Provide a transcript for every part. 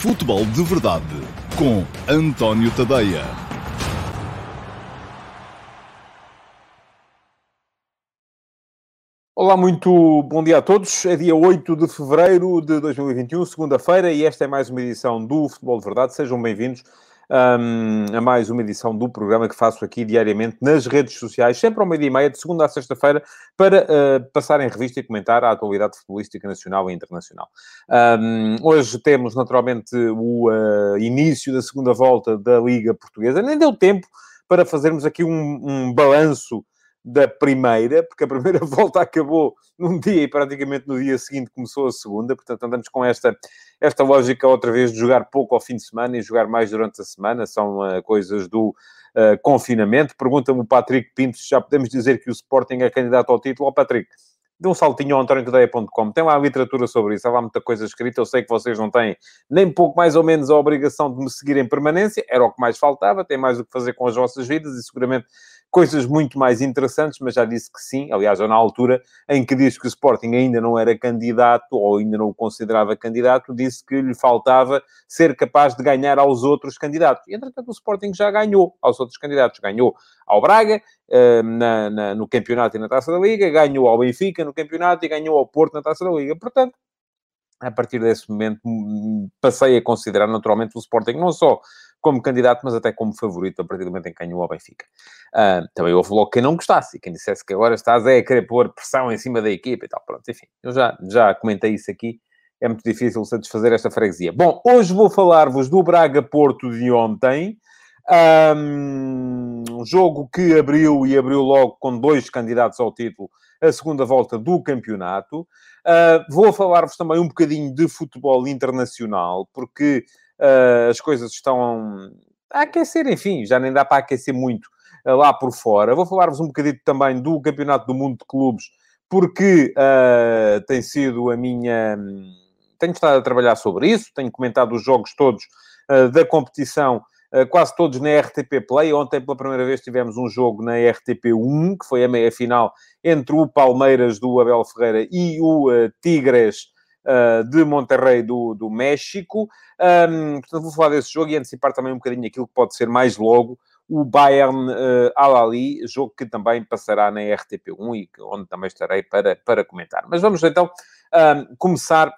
Futebol de Verdade com António Tadeia. Olá, muito bom dia a todos. É dia 8 de fevereiro de 2021, segunda-feira, e esta é mais uma edição do Futebol de Verdade. Sejam bem-vindos um, a mais uma edição do programa que faço aqui diariamente nas redes sociais, sempre ao meio-dia e meia, de segunda a sexta-feira, para uh, passar em revista e comentar a atualidade futebolística nacional e internacional. Um, hoje temos, naturalmente, o uh, início da segunda volta da Liga Portuguesa. Nem deu tempo para fazermos aqui um, um balanço da primeira, porque a primeira volta acabou num dia e praticamente no dia seguinte começou a segunda, portanto andamos com esta, esta lógica outra vez de jogar pouco ao fim de semana e jogar mais durante a semana, são uh, coisas do uh, confinamento. Pergunta-me o Patrick Pinto se já podemos dizer que o Sporting é candidato ao título. Ó oh, Patrick, dê um saltinho ao antoniotadeia.com, tem lá a literatura sobre isso, há lá muita coisa escrita, eu sei que vocês não têm nem pouco mais ou menos a obrigação de me seguir em permanência, era o que mais faltava, tem mais o que fazer com as vossas vidas e seguramente coisas muito mais interessantes, mas já disse que sim. Aliás, na altura em que disse que o Sporting ainda não era candidato, ou ainda não o considerava candidato, disse que lhe faltava ser capaz de ganhar aos outros candidatos. E, entretanto, o Sporting já ganhou aos outros candidatos. Ganhou ao Braga, uh, na, na, no campeonato e na Taça da Liga, ganhou ao Benfica no campeonato e ganhou ao Porto na Taça da Liga. Portanto, a partir desse momento, passei a considerar naturalmente o Sporting não só como candidato, mas até como favorito a partir do momento em que ganhou ao Benfica. Uh, também houve logo quem não gostasse e quem dissesse que agora estás a querer pôr pressão em cima da equipa e tal. Pronto, enfim, eu já, já comentei isso aqui. É muito difícil satisfazer esta freguesia. Bom, hoje vou falar-vos do Braga-Porto de ontem. Um jogo que abriu e abriu logo com dois candidatos ao título a segunda volta do campeonato. Uh, vou falar-vos também um bocadinho de futebol internacional, porque uh, as coisas estão a aquecer, enfim, já nem dá para aquecer muito uh, lá por fora. Vou falar-vos um bocadinho também do Campeonato do Mundo de Clubes, porque tem sido a minha. Tenho estado a trabalhar sobre isso, tenho comentado os jogos todos da competição quase todos na RTP Play. Ontem, pela primeira vez, tivemos um jogo na RTP1, que foi a meia-final entre o Palmeiras do Abel Ferreira e o uh, Tigres uh, de Monterrey do, do México. Um, portanto, vou falar desse jogo e antecipar também um bocadinho aquilo que pode ser mais logo o Bayern uh, Al-Ali, jogo que também passará na RTP1 e onde também estarei para, para comentar. Mas vamos então começar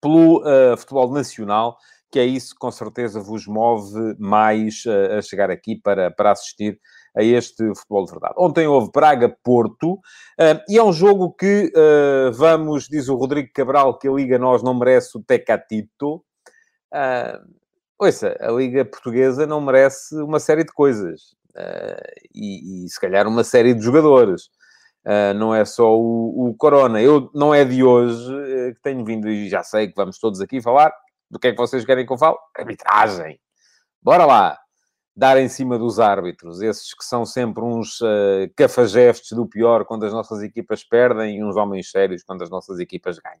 pelo uh, futebol nacional, que é isso que com certeza vos move mais uh, a chegar aqui para, para assistir a este futebol de verdade. Ontem houve Braga-Porto, uh, e é um jogo que, uh, vamos, diz o Rodrigo Cabral, que a Liga Nós não merece o Tecatito. Uh, ouça, a Liga Portuguesa não merece uma série de coisas. Uh, e, e, se calhar uma série de jogadores. Uh, não é só o, o, Corona. Eu, não é de hoje que tenho vindo, e já sei que vamos todos aqui falar do que é que vocês querem que eu fale? Arbitragem. Bora lá dar em cima dos árbitros, esses que são sempre uns uh, cafajestes do pior quando as nossas equipas perdem e uns homens sérios quando as nossas equipas ganham.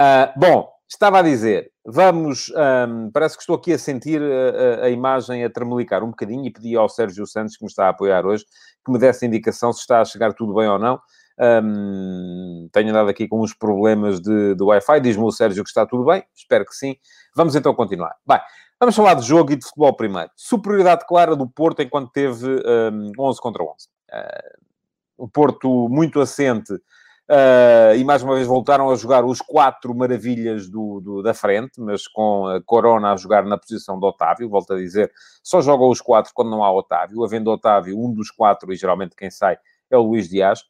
Uh, bom, estava a dizer, vamos, um, parece que estou aqui a sentir a, a, a, imagem a tremelicar um bocadinho e pedi ao Sérgio Santos, que me está a apoiar hoje, que me desse indicação se está a chegar tudo bem ou não. Um, tenho andado aqui com uns problemas de, de Wi-Fi, diz-me o Sérgio que está tudo bem, espero que sim. Vamos então continuar. Bem, Vamos falar de jogo e de futebol primeiro. Superioridade clara do Porto enquanto teve um, 11 contra 11. Uh, o Porto muito assente uh, e mais uma vez voltaram a jogar os quatro maravilhas do, do, da frente, mas com a Corona a jogar na posição de Otávio. Volto a dizer, só jogam os quatro quando não há Otávio. Havendo Otávio, um dos quatro, e geralmente quem sai é o Luís Dias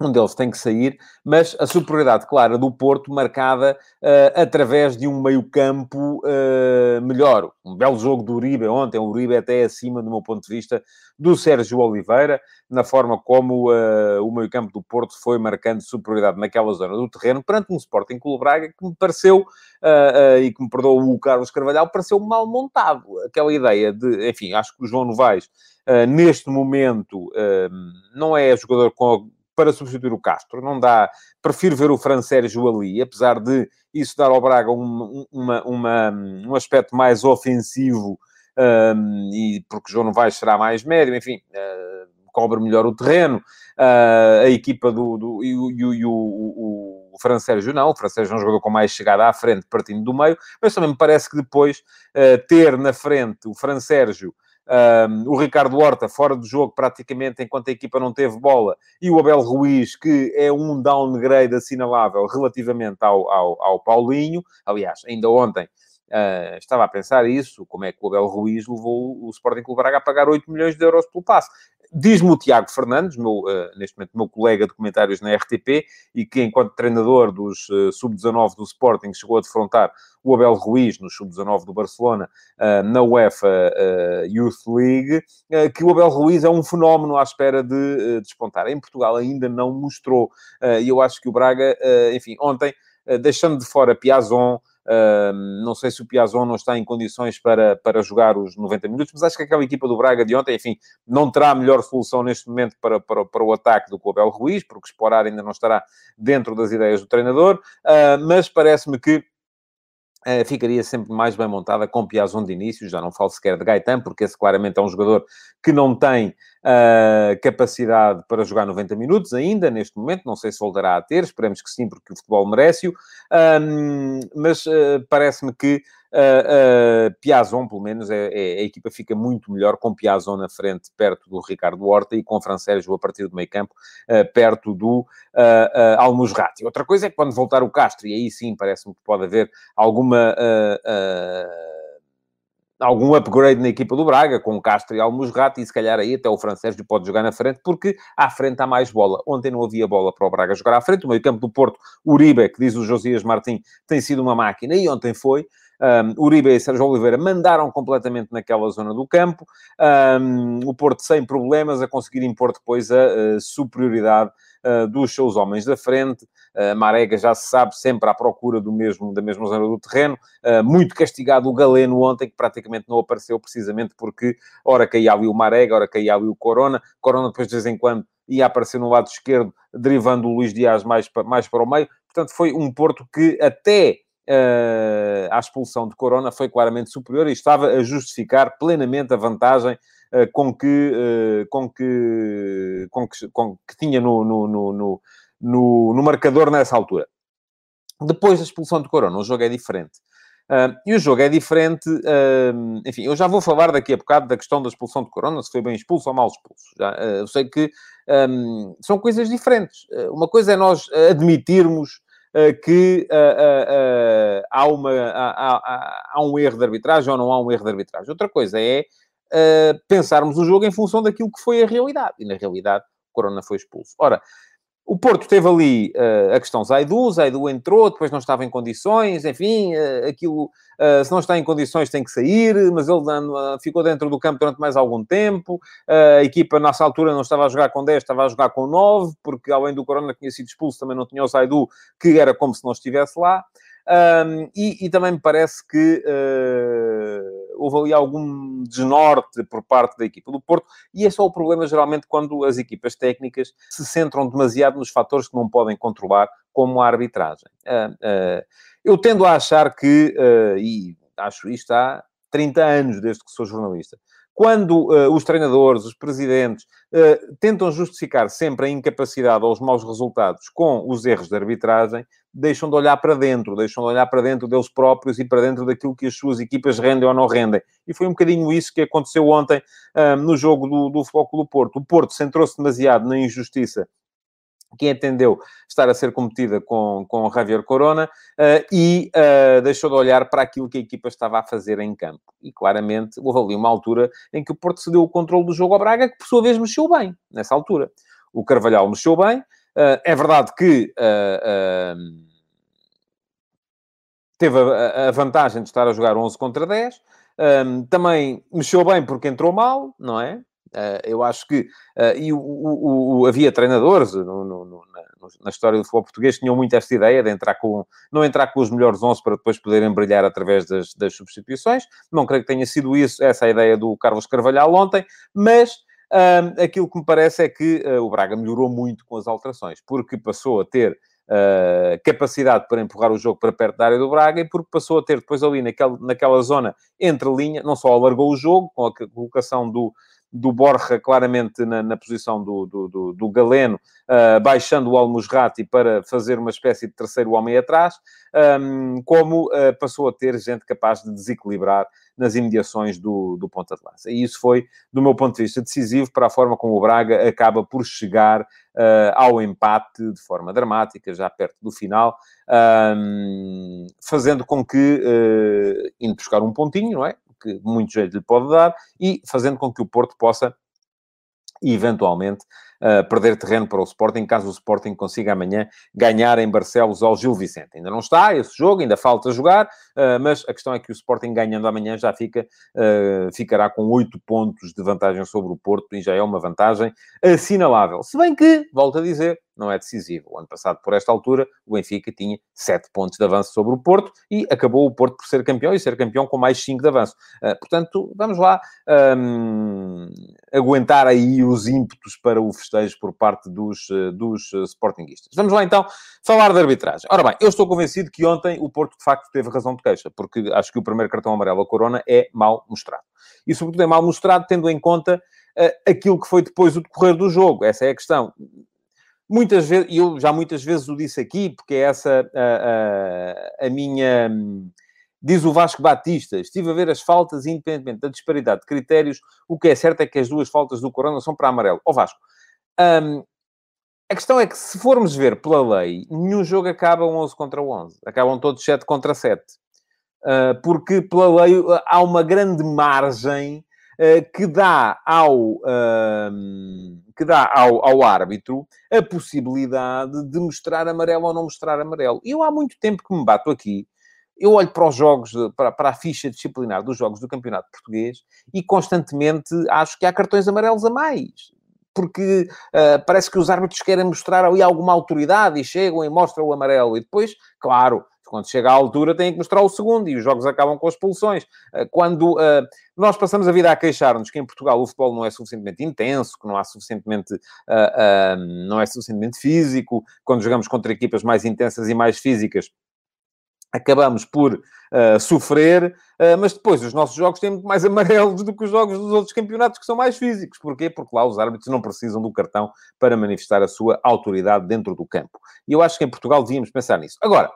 um deles tem que sair, mas a superioridade clara do Porto marcada uh, através de um meio-campo uh, melhor. Um belo jogo do Uribe ontem, o Uribe até acima, do meu ponto de vista, do Sérgio Oliveira, na forma como uh, o meio-campo do Porto foi marcando superioridade naquela zona do terreno, perante um Sporting Clube Braga que me pareceu, e que me perdoou o Carlos Carvalhal, pareceu mal montado. Aquela ideia de, enfim, acho que o João Novaes, neste momento, não é jogador com para substituir o Castro. Não dá. Prefiro ver o Fran Sérgio ali, apesar de isso dar ao Braga um, uma, uma, um aspecto mais ofensivo, um, e porque João Novaes será mais médio, enfim, uh, cobre melhor o terreno. Uh, a equipa do. do e, e, e o, o, o Fran Sérgio não, o Fran Sérgio é um jogador com mais chegada à frente, partindo do meio, mas também me parece que depois uh, ter na frente o Fran Sérgio um, o Ricardo Horta fora do jogo praticamente enquanto a equipa não teve bola e o Abel Ruiz, que é um downgrade assinalável relativamente ao, ao, ao Paulinho. Aliás, ainda ontem uh, estava a pensar isso, como é que o Abel Ruiz levou o Sporting Clube Braga a pagar 8 milhões de euros pelo passe. Diz-me o Tiago Fernandes, meu, uh, neste momento meu colega de comentários na RTP, e que enquanto treinador dos uh, sub-19 do Sporting chegou a defrontar o Abel Ruiz no sub-19 do Barcelona uh, na UEFA Youth League, que o Abel Ruiz é um fenómeno à espera de despontar. Em Portugal ainda não mostrou, e eu acho que o Braga, enfim, ontem, deixando de fora Piazon, não sei se o Piazon não está em condições para, para jogar os 90 minutos, mas acho que aquela equipa do Braga de ontem, enfim, não terá melhor solução neste momento para, para, para o ataque do Abel Ruiz, porque Esporar ainda não estará dentro das ideias do treinador, uh, mas parece-me que Uh, ficaria sempre mais bem montada com Piazon de início, já não falo sequer de Gaetan, porque esse claramente é um jogador que não tem uh, capacidade para jogar 90 minutos ainda, neste momento, não sei se voltará a ter, esperemos que sim, porque o futebol merece-o, um, mas uh, parece-me que Uh, Piazon, pelo menos, é, é, a equipa fica muito melhor com Piazon na frente, perto do Ricardo Horta, e com Fran Sérgio a partir do meio campo, uh, perto do uh, uh, Almusrati. Outra coisa é que quando voltar o Castro, e aí sim parece-me que pode haver alguma algum upgrade na equipa do Braga, com Castro e Almusrati, e se calhar aí até o francês pode jogar na frente, porque à frente há mais bola. Ontem não havia bola para o Braga jogar à frente. O meio campo do Porto, Uribe, que diz o Josias Martim, tem sido uma máquina, e ontem foi. Um, Uribe e Sérgio Oliveira mandaram completamente naquela zona do campo. Um, o Porto sem problemas a conseguir impor depois a, a superioridade uh, dos seus homens da frente. Uh, Marega já se sabe sempre à procura do mesmo, da mesma zona do terreno. Uh, muito castigado o Galeno ontem, que praticamente não apareceu precisamente porque ora caía ali o Marega, ora caía ali o Corona. Corona depois de vez em quando ia aparecer no lado esquerdo, derivando o Luís Dias mais para, mais para o meio. Portanto, foi um Porto que até uh, à expulsão de Corona foi claramente superior e estava a justificar plenamente a vantagem uh, com, que, uh, com, que, com, que, com que tinha no, no, no, no, no marcador nessa altura. Depois da expulsão de Corona, o jogo é diferente. Uh, e o jogo é diferente, uh, enfim, eu já vou falar daqui a bocado da questão da expulsão de Corona, se foi bem expulso ou mal expulso. Já, uh, eu sei que um, são coisas diferentes. uma coisa é nós admitirmos que há, uma, há, há, há, um erro de arbitragem ou não há um erro de arbitragem. Outra coisa é pensarmos o jogo em função daquilo que foi a realidade. E na realidade, Corona foi expulso. Ora, o Porto teve ali uh, a questão Zaidu, Zaidu entrou, depois não estava em condições, enfim, uh, aquilo, uh, se não está em condições tem que sair, mas ele ficou dentro do campo durante mais algum tempo, a equipa nessa altura não estava a jogar com 10, estava a jogar com 9, porque além do Corona que tinha sido expulso, também não tinha o Zaidu, que era como se não estivesse lá. Um, e, e, também me parece que uh, houve ali algum desnorte por parte da equipa do Porto, e esse é o problema geralmente quando as equipas técnicas se centram demasiado nos fatores que não podem controlar, como a arbitragem. Uh, uh, eu tendo a achar que, e acho isto há 30 anos desde que sou jornalista, quando uh, os treinadores, os presidentes, uh, tentam justificar sempre a incapacidade ou os maus resultados com os erros de arbitragem, deixam de olhar para dentro, deixam de olhar para dentro deles próprios e para dentro daquilo que as suas equipas rendem ou não rendem. E foi um bocadinho isso que aconteceu ontem uh, no jogo do, do Futebol do Porto. O Porto centrou-se demasiado na injustiça que entendeu estar a ser cometida com, com Javier Corona uh, e uh, deixou de olhar para aquilo que a equipa estava a fazer em campo. E claramente houve ali uma altura em que o Porto cedeu o controle do jogo ao Braga, que por sua vez mexeu bem nessa altura. O Carvalhal mexeu bem. Uh, é verdade que teve a, a, vantagem de estar a jogar 11 contra 10. Um, também mexeu bem porque entrou mal, não é? Uh, eu acho que. Uh, e o, o, o, havia treinadores no, no, no, na, história do futebol português que tinham muito esta ideia de entrar com. Não entrar com os melhores 11 para depois poderem brilhar através das, das substituições. Não creio que tenha sido isso, essa a ideia do Carlos Carvalhal ontem, mas. Uh, aquilo que me parece é que o Braga melhorou muito com as alterações, porque passou a ter Uh, capacidade para empurrar o jogo para perto da área do Braga e porque passou a ter depois ali naquela, naquela zona entre linha, não só alargou o jogo com a colocação do, do Borja claramente na, na posição do, do, do, do Galeno, uh, baixando o Almusrati para fazer uma espécie de terceiro homem atrás, um, como uh, passou a ter gente capaz de desequilibrar nas imediações do, do ponta de lança. E isso foi, do meu ponto de vista, decisivo para a forma como o Braga acaba por chegar uh, ao empate de forma dramática, já perto do final, um, fazendo com que, uh, indo buscar um pontinho, não é? Que muito jeito lhe pode dar, e fazendo com que o Porto possa eventualmente perder terreno para o Sporting, caso o Sporting consiga amanhã ganhar em Barcelos ao Gil Vicente. Ainda não está esse jogo, ainda falta jogar, uh, mas a questão é que o Sporting ganhando amanhã já fica, uh, ficará com oito pontos de vantagem sobre o Porto e já é uma vantagem assinalável. Se bem que, volto a dizer, não é decisivo. O ano passado, por esta altura, o Benfica tinha 7 pontos de avanço sobre o Porto e acabou o Porto por ser campeão e ser campeão com mais 5 de avanço. Uh, portanto, vamos lá um, aguentar aí os ímpetos para o por parte dos, uh, dos uh, Sportinguistas. Vamos lá então falar de arbitragem. Ora bem, eu estou convencido que ontem o Porto de facto teve razão de queixa, porque acho que o primeiro cartão amarelo a Corona é mal mostrado. E sobretudo é mal mostrado tendo em conta aquilo que foi depois o decorrer do jogo. Essa é a questão muitas vezes, e eu já muitas vezes o disse aqui, porque é essa a, a, a, minha. Diz o Vasco Batista, estive a ver as faltas, independentemente da disparidade de critérios, o que é certo é que as duas faltas do Corona são para amarelo. Ó Vasco, um, a questão é que se formos ver pela lei, nenhum jogo acaba 11 contra 11. Acabam todos 7 contra 7. Uh, porque pela lei há uma grande margem uh, que dá ao... Que dá ao, ao árbitro a possibilidade de mostrar amarelo ou não mostrar amarelo. E eu há muito tempo que me bato aqui, eu olho para os jogos, para, para a ficha disciplinar dos jogos do Campeonato Português e constantemente acho que há cartões amarelos a mais porque uh, parece que os árbitros querem mostrar ali alguma autoridade e chegam e mostram o amarelo. E depois, claro, quando chega à altura, têm que mostrar o segundo e os jogos acabam com expulsões. Eh, quando uh, nós passamos a vida a queixar-nos que em Portugal o futebol não é suficientemente intenso, que não há suficientemente, uh, uh, não é suficientemente físico, quando jogamos contra equipas mais intensas e mais físicas, acabamos por sofrer, mas depois os nossos jogos têm muito mais amarelos do que os jogos dos outros campeonatos que são mais físicos. Porquê? Porque lá os árbitros não precisam do cartão para manifestar a sua autoridade dentro do campo. E eu acho que em Portugal devíamos pensar nisso. Agora,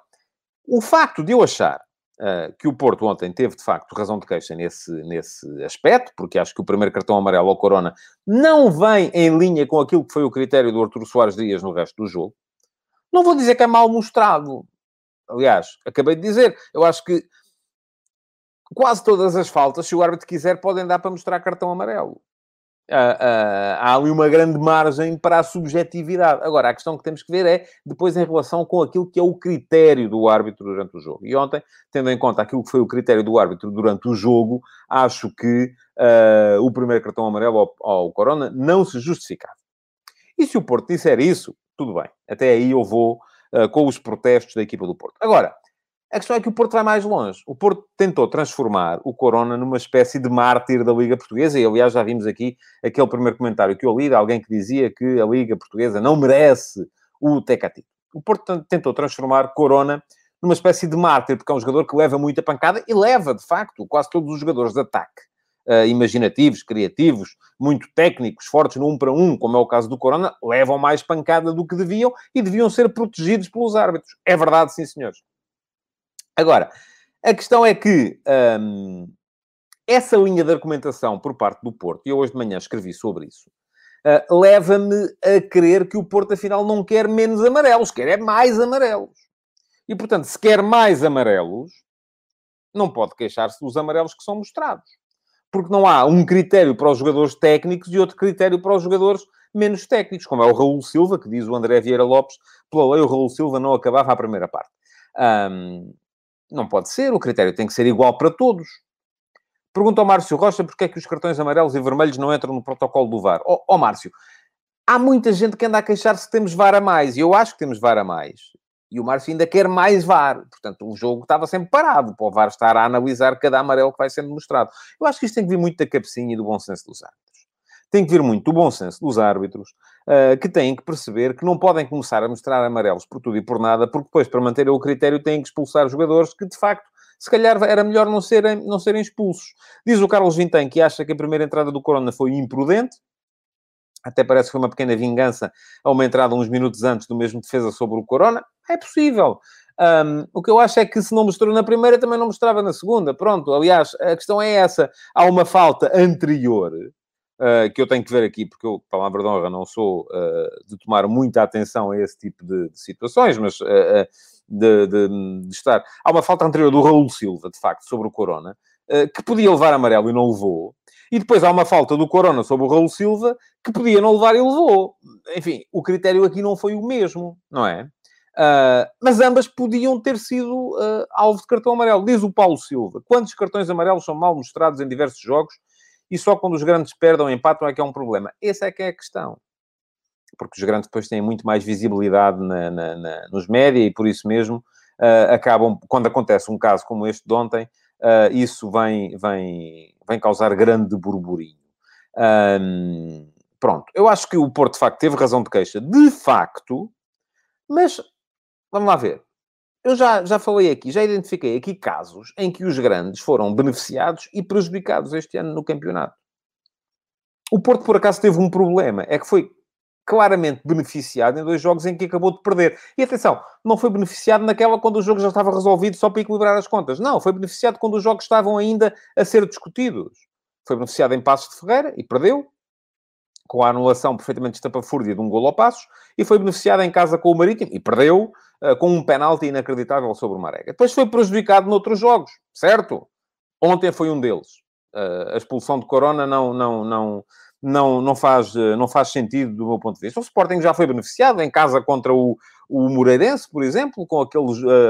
o facto de eu achar uh, que o Porto ontem teve, de facto, razão de queixa nesse, nesse aspecto, porque acho que o primeiro cartão amarelo ao Corona não vem em linha com aquilo que foi o critério do Arturo Soares Dias no resto do jogo. Não vou dizer que é mal mostrado. Aliás, acabei de dizer, eu acho que quase todas as faltas, se o árbitro quiser, podem dar para mostrar cartão amarelo. Uh, uh, há ali uma grande margem para a subjetividade. Agora, a questão que temos que ver é depois em relação com aquilo que é o critério do árbitro durante o jogo. E ontem, tendo em conta aquilo que foi o critério do árbitro durante o jogo, acho que uh, o primeiro cartão amarelo ao, ao, Corona não se justificava. E se o Porto disser isso, tudo bem. Até aí eu vou com os protestos da equipa do Porto. Agora, a questão é que o Porto vai mais longe. O Porto tentou transformar o Corona numa espécie de mártir da Liga Portuguesa, e aliás já vimos aqui aquele primeiro comentário que eu li de alguém que dizia que a Liga Portuguesa não merece o Tecati. O Porto tentou transformar Corona numa espécie de mártir, porque é um jogador que leva muita pancada, e leva, de facto, quase todos os jogadores de ataque. Uh, imaginativos, criativos, muito técnicos, fortes no um para um, como é o caso do Corona, levam mais pancada do que deviam e deviam ser protegidos pelos árbitros. É verdade, sim, senhores. Agora, a questão é que hum, essa linha de argumentação por parte do Porto, e eu hoje de manhã escrevi sobre isso, uh, leva-me a crer que o Porto, afinal, não quer menos amarelos, quer é mais amarelos. E, portanto, se quer mais amarelos, não pode queixar-se dos amarelos que são mostrados. Porque não há um critério para os jogadores técnicos e outro critério para os jogadores menos técnicos, como é o Raul Silva, que diz o André Vieira Lopes, pela lei o Raul Silva não acabava a primeira parte. Um, não pode ser, o critério tem que ser igual para todos. Pergunta ao Márcio Rocha porque é que os cartões amarelos e vermelhos não entram no protocolo do VAR. Ó oh, oh, Márcio, há muita gente que anda a queixar-se que temos VAR a mais. E eu acho que temos VAR a mais. E o Márcio ainda quer mais VAR. Portanto, o jogo estava sempre parado para o VAR estar a analisar cada amarelo que vai sendo mostrado. Eu acho que isto tem que vir muito da cabecinha e do bom senso dos árbitros tem que vir muito do bom senso dos árbitros, uh, que têm que perceber que não podem começar a mostrar amarelos por tudo e por nada, porque depois, para manter o critério, têm que expulsar jogadores que, de facto, se calhar era melhor não serem, não serem expulsos. Diz o Carlos Vintém que acha que a primeira entrada do Corona foi imprudente, até parece que foi uma pequena vingança a uma entrada uns minutos antes do mesmo defesa sobre o Corona. É possível. Um, o que eu acho é que se não mostrou na primeira, também não mostrava na segunda. Pronto, aliás, a questão é essa. Há uma falta anterior, uh, que eu tenho que ver aqui, porque eu, palavra de honra, não sou uh, de tomar muita atenção a esse tipo de, de situações, mas uh, de, de, de, estar... Há uma falta anterior do Raul Silva, de facto, sobre o Corona, que podia levar amarelo e não levou. E depois há uma falta do Corona sobre o Raul Silva, que podia não levar e levou. Enfim, o critério aqui não foi o mesmo, não é? Uh, mas ambas podiam ter sido uh, alvo de cartão amarelo. Diz o Paulo Silva: quantos cartões amarelos são mal mostrados em diversos jogos e só quando os grandes perdem ou empatam é que é um problema? Essa é que é a questão. Porque os grandes depois têm muito mais visibilidade na, na, na, nos média e por isso mesmo uh, acabam, quando acontece um caso como este de ontem, isso vem, vem, vem causar grande burburinho. Um, pronto, eu acho que o Porto de facto teve razão de queixa, de facto, mas Vamos lá ver. Eu já, já falei aqui, já identifiquei aqui casos em que os grandes foram beneficiados e prejudicados este ano no campeonato. O Porto, por acaso, teve um problema. É que foi claramente beneficiado em dois jogos em que acabou de perder. E atenção, não foi beneficiado naquela quando o jogo já estava resolvido só para equilibrar as contas. Não, foi beneficiado quando os jogos estavam ainda a ser discutidos. Foi beneficiado em Passos de Ferreira e perdeu, com a anulação perfeitamente estapafúrdia de um golo ao Passos, e foi beneficiado em casa com o Marítimo e perdeu uh, com um penalti inacreditável sobre o Marega. Depois foi prejudicado noutros jogos, certo? Ontem foi um deles. Uh, a expulsão de Corona não, não, não, não, não, faz, uh, não faz sentido do meu ponto de vista. O Sporting já foi beneficiado em casa contra o, o Moreirense, por exemplo, com aquele,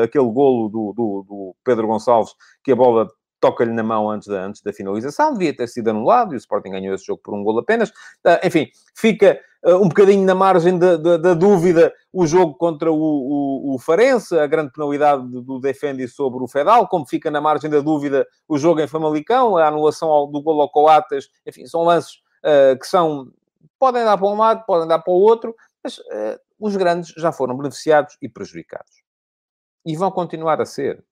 aquele golo do, do, do Pedro Gonçalves, que a bola toca-lhe na mão antes da, antes da finalização, devia ter sido anulado e o Sporting ganhou esse jogo por um gol apenas. Uh, enfim, fica uh, um bocadinho na margem da, da, da dúvida o jogo contra o, o, o, Farense, a grande penalidade do Defendi sobre o Fedal, como fica na margem da dúvida o jogo em Famalicão, a anulação ao, do gol ao Coates, enfim, são lances uh, que são... podem dar para um lado, podem dar para o outro, mas os grandes já foram beneficiados e prejudicados. E vão continuar a ser.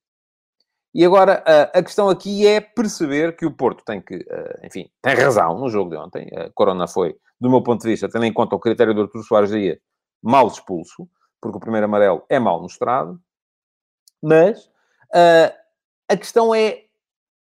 E agora, a questão aqui é perceber que o Porto tem que, enfim, tem razão no jogo de ontem. A Corona foi, do meu ponto de vista, tendo em conta o critério do Artur Soares Dias, mal expulso, porque o primeiro amarelo é mal mostrado. Mas a questão é,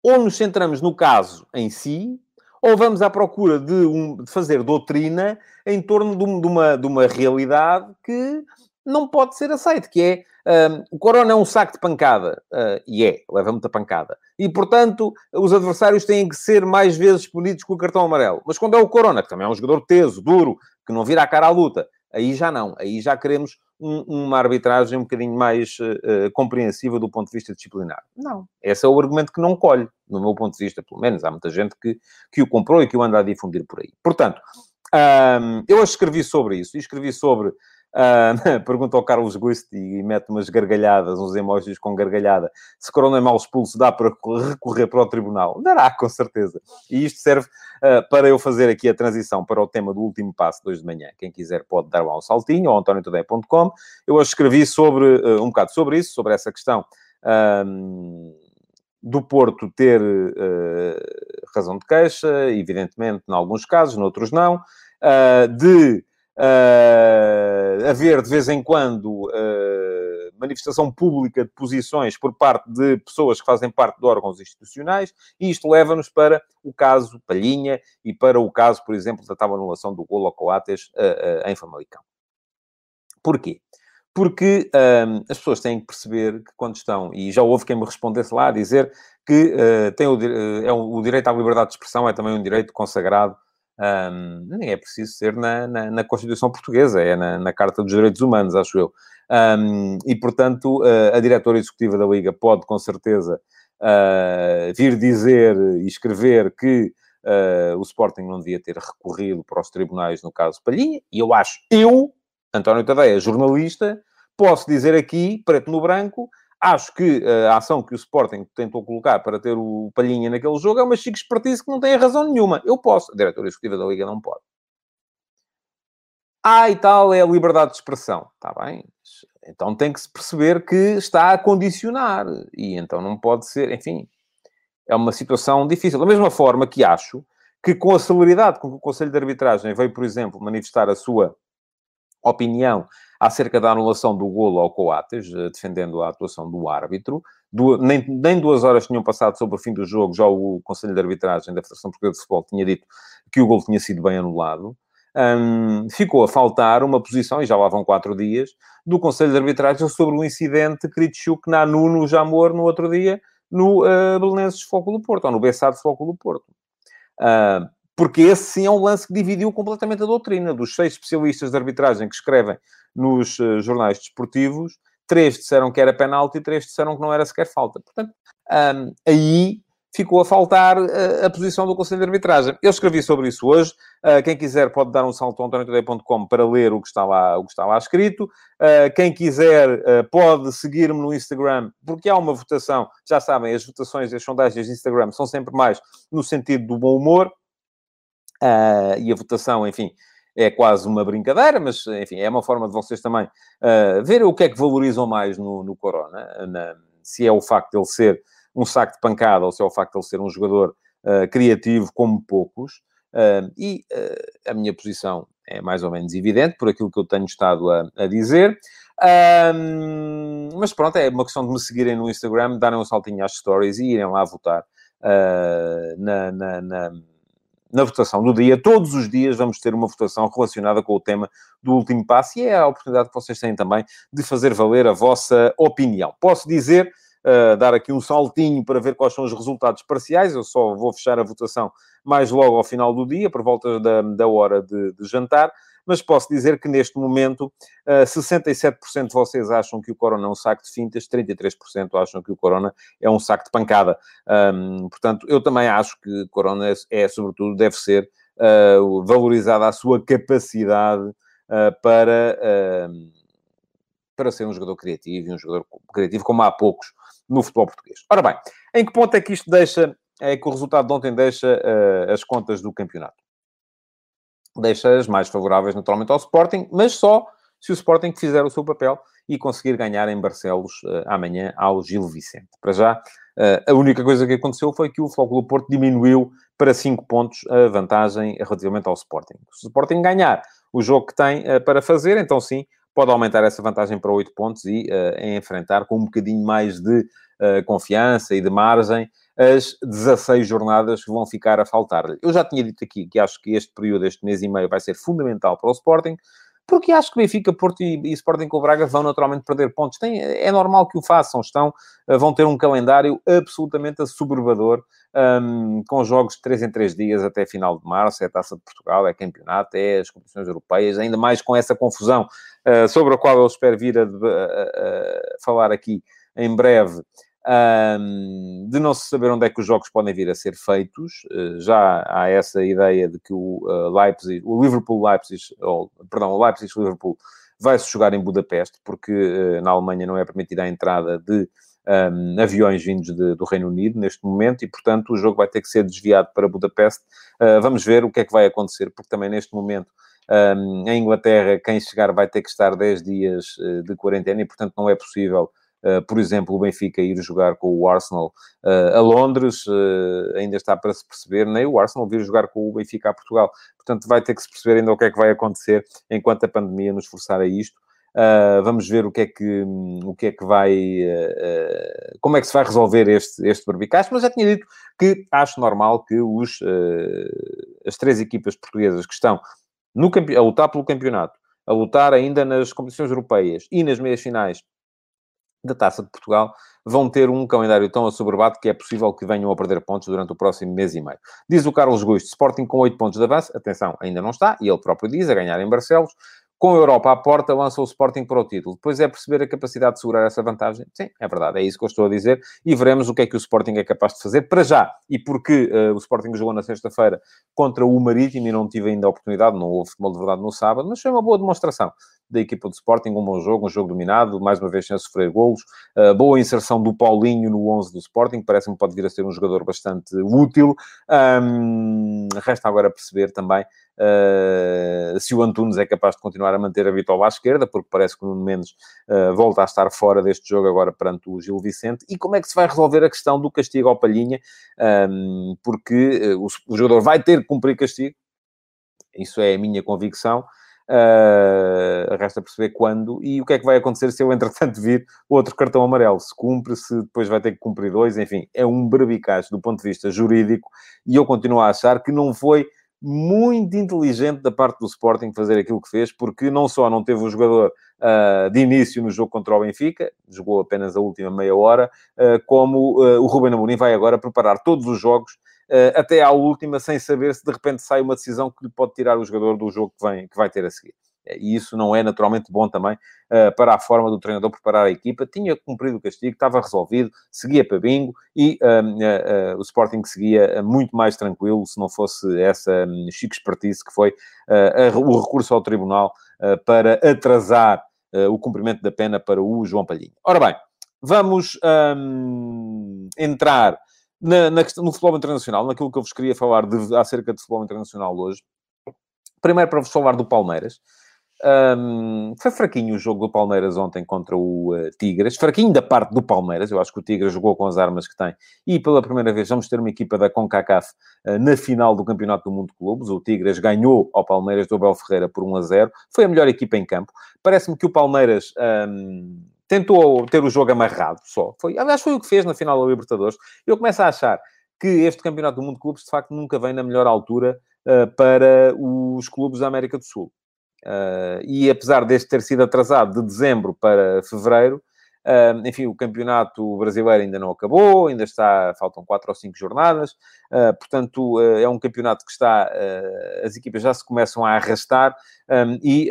ou nos centramos no caso em si, ou vamos à procura de, um, de fazer doutrina em torno de, uma, de uma realidade que não pode ser aceita, que é um, o Corona é um saco de pancada, uh, e é, leva muita pancada. E, portanto, os adversários têm que ser mais vezes punidos com o cartão amarelo. Mas quando é o Corona, que também é um jogador teso, duro, que não vira a cara à luta, aí já não. Aí já queremos um, uma arbitragem um bocadinho mais uh, compreensiva do ponto de vista disciplinar. Não. Esse é o argumento que não colhe, no meu ponto de vista, pelo menos. Há muita gente que, que o comprou e que o anda a difundir por aí. Portanto, um, eu escrevi sobre isso. E escrevi sobre Uh, pergunta ao Carlos Gusti e mete umas gargalhadas, uns emojis com gargalhada. Se Corona é mal expulso, dá para recorrer para o tribunal? Dará, com certeza. E isto serve uh, para eu fazer aqui a transição para o tema do último passo de hoje de manhã. Quem quiser pode dar lá um saltinho, ou antoniotoday.com. Eu hoje escrevi sobre, uh, um bocado sobre isso, sobre essa questão do Porto ter razão de queixa, evidentemente, em alguns casos, noutros não, de uh, haver de vez em quando uh, manifestação pública de posições por parte de pessoas que fazem parte de órgãos institucionais, e isto leva-nos para o caso Palhinha e para o caso, por exemplo, da tal anulação do golo Coates uh, em Famalicão. Porquê? Porque um, as pessoas têm que perceber que quando estão, e já houve quem me respondesse lá a dizer que uh, tem o, uh, é o, o, direito à liberdade de expressão é também um direito consagrado um, nem é preciso ser na, na, na Constituição Portuguesa, é na, na, Carta dos Direitos Humanos, acho eu. Um, e, portanto, a, diretora executiva da Liga pode, com certeza, uh, vir dizer e escrever que uh, o Sporting não devia ter recorrido para os tribunais no caso Palhinha, e eu acho, eu, António Tadeia, jornalista, posso dizer aqui, preto no branco, Acho que eh, a ação que o Sporting tentou colocar para ter o Palhinha naquele jogo é uma chique expertise que não tem razão nenhuma. Eu posso, a diretora executiva da Liga não pode. Ah, e tal, é a liberdade de expressão. Está bem. então tem que se perceber que está a condicionar. E então não pode ser, enfim, é uma situação difícil. Da mesma forma que acho que com a celeridade com que o Conselho de Arbitragem veio, por exemplo, manifestar a sua opinião acerca da anulação do golo ao Coates, eh, defendendo a atuação do árbitro. Du nem, nem duas horas tinham passado sobre o fim do jogo, já o Conselho de Arbitragem da Federação Portuguesa de Futebol tinha dito que o golo tinha sido bem anulado. Um, ficou a faltar uma posição, e já lá vão quatro dias, do Conselho de Arbitragem sobre o incidente Kritschuk na Nuno Jamor no outro dia, no uh, Belenenses Foco do Porto, ou no Bessado Foco do Porto. Uh, porque esse sim é um lance que dividiu completamente a doutrina. Dos seis especialistas de arbitragem que escrevem nos uh, jornais desportivos, três disseram que era penalti e três disseram que não era sequer falta. Portanto, um, aí ficou a faltar uh, a posição do Conselho de Arbitragem. Eu escrevi sobre isso hoje. Uh, quem quiser pode dar um salto a antoniotoday.com para ler o que está lá, o que está lá escrito. Uh, quem quiser pode seguir-me no Instagram, porque há uma votação. Já sabem, as votações e as sondagens de Instagram são sempre mais no sentido do bom humor. E a votação, enfim, é quase uma brincadeira, mas, enfim, é uma forma de vocês também verem o que é que valorizam mais no, no Corona. Na, se é o facto de ele ser um saco de pancada, ou se é o facto de ele ser um jogador uh, criativo como poucos. Uh, e uh, a minha posição é mais ou menos evidente, por aquilo que eu tenho estado a, a dizer. Um, mas pronto, é uma questão de me seguirem no Instagram, darem um saltinho às stories e irem lá votar na, na, na na votação do dia. Todos os dias vamos ter uma votação relacionada com o tema do último passo e é a oportunidade que vocês têm também de fazer valer a vossa opinião. Posso dizer uh, dar aqui um saltinho para ver quais são os resultados parciais. Eu só vou fechar a votação mais logo ao final do dia, por volta da, da hora de, de jantar. Mas posso dizer que neste momento uh, 67% de vocês acham que o Corona é um saco de fintas, 33% acham que o Corona é um saco de pancada. Portanto, eu também acho que o Corona é, é sobretudo, deve ser uh, valorizada a sua capacidade uh, para, para ser um jogador criativo e um jogador criativo como há poucos no futebol português. Ora bem, em que ponto é que isto deixa, é que o resultado de ontem deixa as contas do campeonato? Deixa as mais favoráveis, naturalmente, ao Sporting, mas só se o Sporting fizer o seu papel e conseguir ganhar em Barcelos uh, amanhã ao Gil Vicente. Para já, uh, a única coisa que aconteceu foi que o Flóculo Porto diminuiu para 5 pontos a vantagem relativamente ao Sporting. Se o Sporting ganhar o jogo que tem uh, para fazer, então sim, pode aumentar essa vantagem para 8 pontos e enfrentar com um bocadinho mais de confiança e de margem as 16 jornadas que vão ficar a faltar. Eu já tinha dito aqui que acho que este período, este mês e meio, vai ser fundamental para o Sporting, porque acho que Benfica, Porto e, Sporting com Braga vão naturalmente perder pontos. Tem, é normal que o façam, estão, eh, vão ter um calendário absolutamente assoberbador, um, com jogos de 3 em 3 dias até final de março, é a Taça de Portugal, é campeonato, é as competições europeias, ainda mais com essa confusão uh, sobre a qual eu espero vir a, a, a falar aqui em breve, um, de não se saber onde é que os jogos podem vir a ser feitos. Uh, já há essa ideia de que o uh, Leipzig, o Liverpool-Leipzig, perdão, o Leipzig-Liverpool vai-se jogar em Budapeste, porque uh, na Alemanha não é permitida a entrada de um, aviões vindos de, do Reino Unido neste momento e, portanto, o jogo vai ter que ser desviado para Budapeste. vamos ver o que é que vai acontecer, porque também neste momento um, em Inglaterra, quem chegar vai ter que estar 10 dias de quarentena e, portanto, não é possível Uh, por exemplo, o Benfica ir jogar com o Arsenal uh, a Londres, uh, ainda está para se perceber, nem o Arsenal vir jogar com o Benfica a Portugal. Portanto, vai ter que se perceber ainda o que é que vai acontecer enquanto a pandemia nos forçar a isto. vamos ver o que é que, o que, é que vai, como é que se vai resolver este, este barbicacho, mas já tinha dito que acho normal que os, as três equipas portuguesas que estão no, a lutar pelo campeonato, a lutar ainda nas competições europeias e nas meias finais da Taça de Portugal vão ter um calendário tão assoberbado que é possível que venham a perder pontos durante o próximo mês e meio. Diz o Carlos Gusto, Sporting com 8 pontos de avanço, atenção, ainda não está, e ele próprio diz, a ganhar em Barcelos, com a Europa à porta, lança o Sporting para o título. Depois é perceber a capacidade de segurar essa vantagem. Sim, é verdade, é isso que eu estou a dizer. E veremos o que é que o Sporting é capaz de fazer para já. E porque uh, o Sporting jogou na sexta-feira contra o Marítimo e não tive ainda a oportunidade, não houve futebol de verdade no sábado, mas foi uma boa demonstração da equipa do Sporting, um bom jogo, um jogo dominado, mais uma vez sem sofrer golos, uh, boa inserção do Paulinho no 11 do Sporting, parece-me que pode vir a ser um jogador bastante útil. Um, resta agora perceber também Uh, se o Antunes é capaz de continuar a manter a vitória à esquerda, porque parece que o Nuno Mendes uh, volta a estar fora deste jogo agora perante o Gil Vicente, e como é que se vai resolver a questão do castigo ao Palhinha, um, porque o, o, jogador vai ter que cumprir castigo, isso é a minha convicção, Uh, resta perceber quando e o que é que vai acontecer se eu, entretanto, vir outro cartão amarelo. Se cumpre, se depois vai ter que cumprir dois, enfim, é um berbicacho do ponto de vista jurídico e eu continuo a achar que não foi muito inteligente da parte do Sporting fazer aquilo que fez, porque não só não teve o jogador uh, de início no jogo contra o Benfica, jogou apenas a última meia hora, uh, como o Ruben Amorim vai agora preparar todos os jogos até à última, sem saber se de repente sai uma decisão que lhe pode tirar o jogador do jogo que, vem, que vai ter a seguir e isso não é naturalmente bom também uh, para a forma do treinador preparar a equipa. Tinha cumprido o castigo, estava resolvido, seguia para bingo e uh, uh, o Sporting seguia muito mais tranquilo se não fosse essa um, chique expertise que foi o recurso ao tribunal para atrasar o cumprimento da pena para o João Palhinha. Ora bem, vamos um, entrar na, na no futebol internacional, naquilo que eu vos queria falar de, acerca de futebol internacional hoje. Primeiro para vos falar do Palmeiras. Um, foi fraquinho o jogo do Palmeiras ontem contra o uh, Tigres. Fraquinho da parte do Palmeiras. Eu acho que o Tigres jogou com as armas que tem. E pela primeira vez vamos ter uma equipa da CONCACAF uh, na final do Campeonato do Mundo de Clubes. O Tigres ganhou ao Palmeiras do Abel Ferreira por 1 a 0. Foi a melhor equipa em campo. Parece-me que o Palmeiras um, tentou ter o jogo amarrado só. Foi, aliás, foi o que fez na final da Libertadores. Eu começo a achar que este Campeonato do Mundo de Clubes, de facto, nunca vem na melhor altura uh, para os clubes da América do Sul. Uh, e apesar deste ter sido atrasado de dezembro para fevereiro, uh, enfim, o campeonato brasileiro ainda não acabou, ainda está, faltam quatro ou cinco jornadas, uh, portanto, é um campeonato que está, as equipas já se começam a arrastar, um, e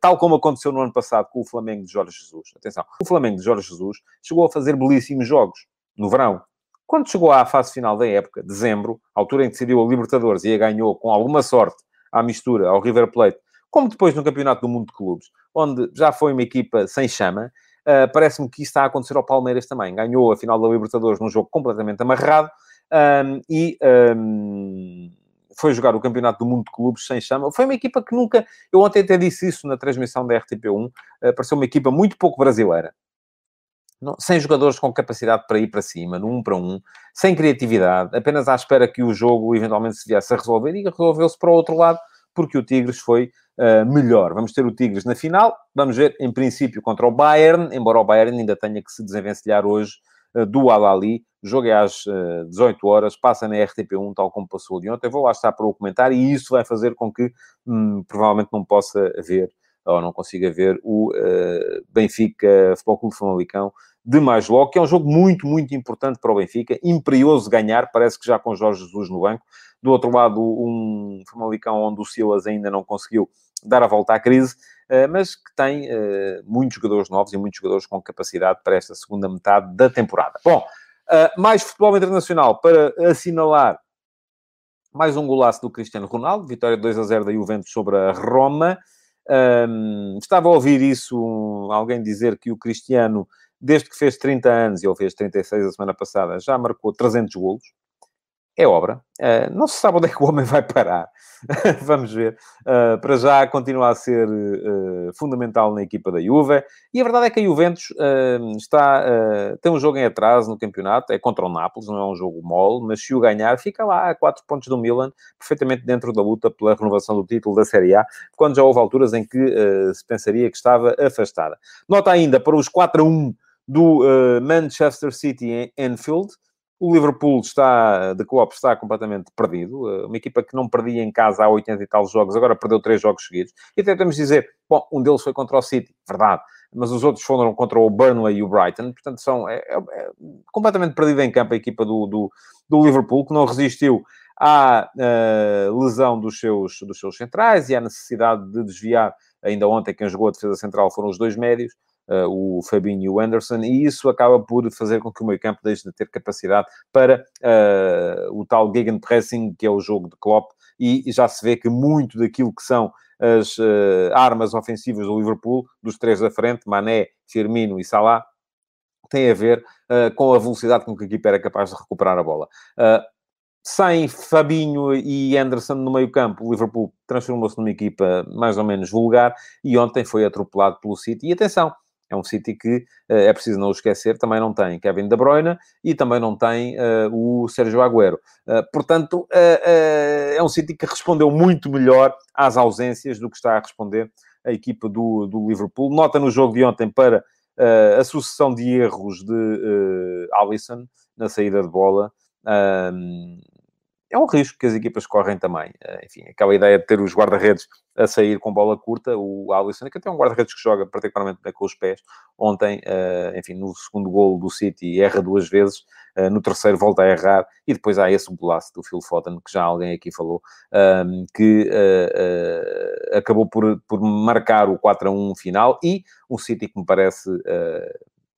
tal como aconteceu no ano passado com o Flamengo de Jorge Jesus, atenção, o Flamengo de Jorge Jesus chegou a fazer belíssimos jogos no verão. Quando chegou à fase final da época, dezembro, altura em que decidiu a Libertadores e a ganhou com alguma sorte à mistura ao River Plate como depois no Campeonato do Mundo de Clubes, onde já foi uma equipa sem chama, uh, parece-me que isso está a acontecer ao Palmeiras também. Ganhou a final da Libertadores num jogo completamente amarrado um, e um, foi jogar o Campeonato do Mundo de Clubes sem chama. Foi uma equipa que nunca. Eu ontem até disse isso na transmissão da RTP1, uh, eh, pareceu uma equipa muito pouco brasileira. Não, sem jogadores com capacidade para ir para cima, no um para um, sem criatividade, apenas à espera que o jogo eventualmente se viesse a resolver e resolveu-se para o outro lado, porque o Tigres foi uh, melhor. Vamos ter o Tigres na final, vamos ver, em princípio, contra o Bayern, embora o Bayern ainda tenha que se desenvencilhar hoje uh, do Al-Ali. O jogo é às uh, eh, 18 horas, passa na RTP1, tal como passou de ontem. Eu vou lá estar para o comentário e isso vai fazer com que hum, provavelmente não possa ver ou não consiga ver o Benfica Futebol Clube Famalicão de mais logo, que é um jogo muito, muito importante para o Benfica, imperioso ganhar, parece que já com Jorge Jesus no banco. Do outro lado, um Famalicão onde o Silas ainda não conseguiu dar a volta à crise, eh, mas que tem eh, muitos jogadores novos e muitos jogadores com capacidade para esta segunda metade da temporada. Bom, eh, mais futebol internacional para assinalar mais um golaço do Cristiano Ronaldo, vitória 2 a 0 da Juventus sobre a Roma. Um, estava a ouvir isso, alguém dizer que o Cristiano, desde que fez 30 anos, e ele fez 36 a semana passada, já marcou 300 golos é obra. Uh, não se sabe onde é que o homem vai parar. Vamos ver. Uh, para já continua a ser uh, fundamental na equipa da Juve. E a verdade é que a Juventus está, tem um jogo em atraso no campeonato. É contra o Nápoles, não é um jogo mole. Mas se o ganhar, fica lá a 4 pontos do Milan, perfeitamente dentro da luta pela renovação do título da Série A, quando já houve alturas em que se pensaria que estava afastada. Nota ainda para os 4 a 1 do Manchester City em Enfield. O Liverpool está, de Klopp, está completamente perdido. Eh, uma equipa que não perdia em casa há 80 e tal jogos, agora perdeu três jogos seguidos. E de dizer, bom, um deles foi contra o City, verdade. Mas os outros foram contra o Burnley e o Brighton. Portanto, são, é, é, é completamente perdida em campo a equipa do, do, do Liverpool, que não resistiu à uh, lesão dos seus, dos seus centrais e à necessidade de desviar. Ainda ontem, quem jogou a defesa central foram os dois médios o Fabinho e o Anderson, e isso acaba por fazer com que o meio campo deixe de ter capacidade para uh, o tal gegenpressing, que é o jogo de Klopp, e já se vê que muito daquilo que são as uh, armas ofensivas do Liverpool, dos três da frente, Mané, Firmino e Salah, tem a ver uh, com a velocidade com que a equipa era capaz de recuperar a bola. Uh, sem Fabinho e Anderson no meio campo, o Liverpool transformou-se numa equipa mais ou menos vulgar e ontem foi atropelado pelo City. E atenção, é um City que, é preciso não o esquecer, também não tem Kevin De Bruyne e também não tem uh, o Sérgio Agüero. Uh, portanto, uh, é um City que respondeu muito melhor às ausências do que está a responder a equipa do, do Liverpool. Nota no jogo de ontem para a sucessão de erros de Alisson na saída de bola. É um risco que as equipas correm também. Uh, enfim, aquela ideia de ter os guarda-redes a sair com bola curta, o Alisson, que até é um guarda-redes que joga particularmente bem com os pés, ontem, uh, enfim, no segundo gol do City erra duas vezes, uh, no terceiro volta a errar, e depois há esse golaço do Phil Foden, que já alguém aqui falou, um, que acabou por, por marcar o 4 a 1 final, e um City que me parece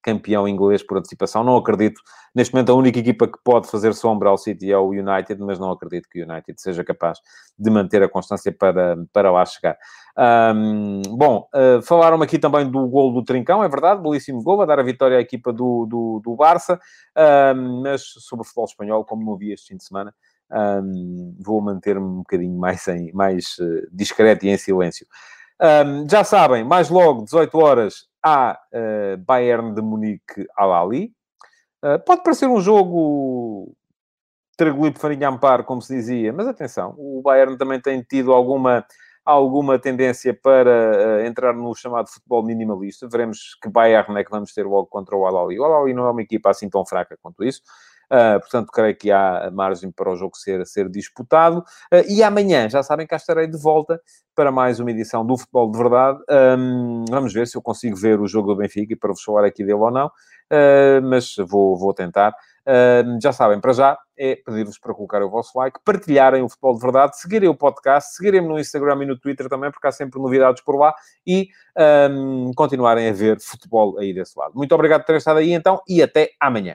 campeão inglês por antecipação. Não acredito. Neste momento, a única equipa que pode fazer sombra ao City é o United, mas não acredito que o United seja capaz de manter a constância para, para lá chegar. Um, bom, uh, falaram aqui também do gol do Trincão, é verdade, belíssimo gol, a dar a vitória à equipa do, do, do Barça, um, mas sobre o futebol espanhol, como não vi este fim de semana, um, vou manter-me um bocadinho mais, em, mais uh, discreto e em silêncio. já sabem, mais logo, 18 horas, há uh, Bayern de Munique al Ali. Uh, pode parecer um jogo tragulipo farinha amparo, como se dizia, mas atenção, o Bayern também tem tido alguma, alguma tendência para uh, entrar no chamado futebol minimalista. Veremos que Bayern é que vamos ter logo contra o Al Ali. O Al Ali não é uma equipa assim tão fraca quanto isso. Uh, portanto, creio que há margem para o jogo ser, ser disputado. Uh, e amanhã, já sabem, cá estarei de volta para mais uma edição do Futebol de Verdade. Um, vamos ver se eu consigo ver o jogo do Benfica e para vos falar aqui dele ou não, uh, mas vou, vou tentar. já sabem, para já é pedir-vos para colocar o vosso like, partilharem o Futebol de Verdade, seguirem o podcast, seguirem-me no Instagram e no Twitter também, porque há sempre novidades por lá, e um, continuarem a ver futebol aí desse lado. Muito obrigado por terem estado aí então e até amanhã.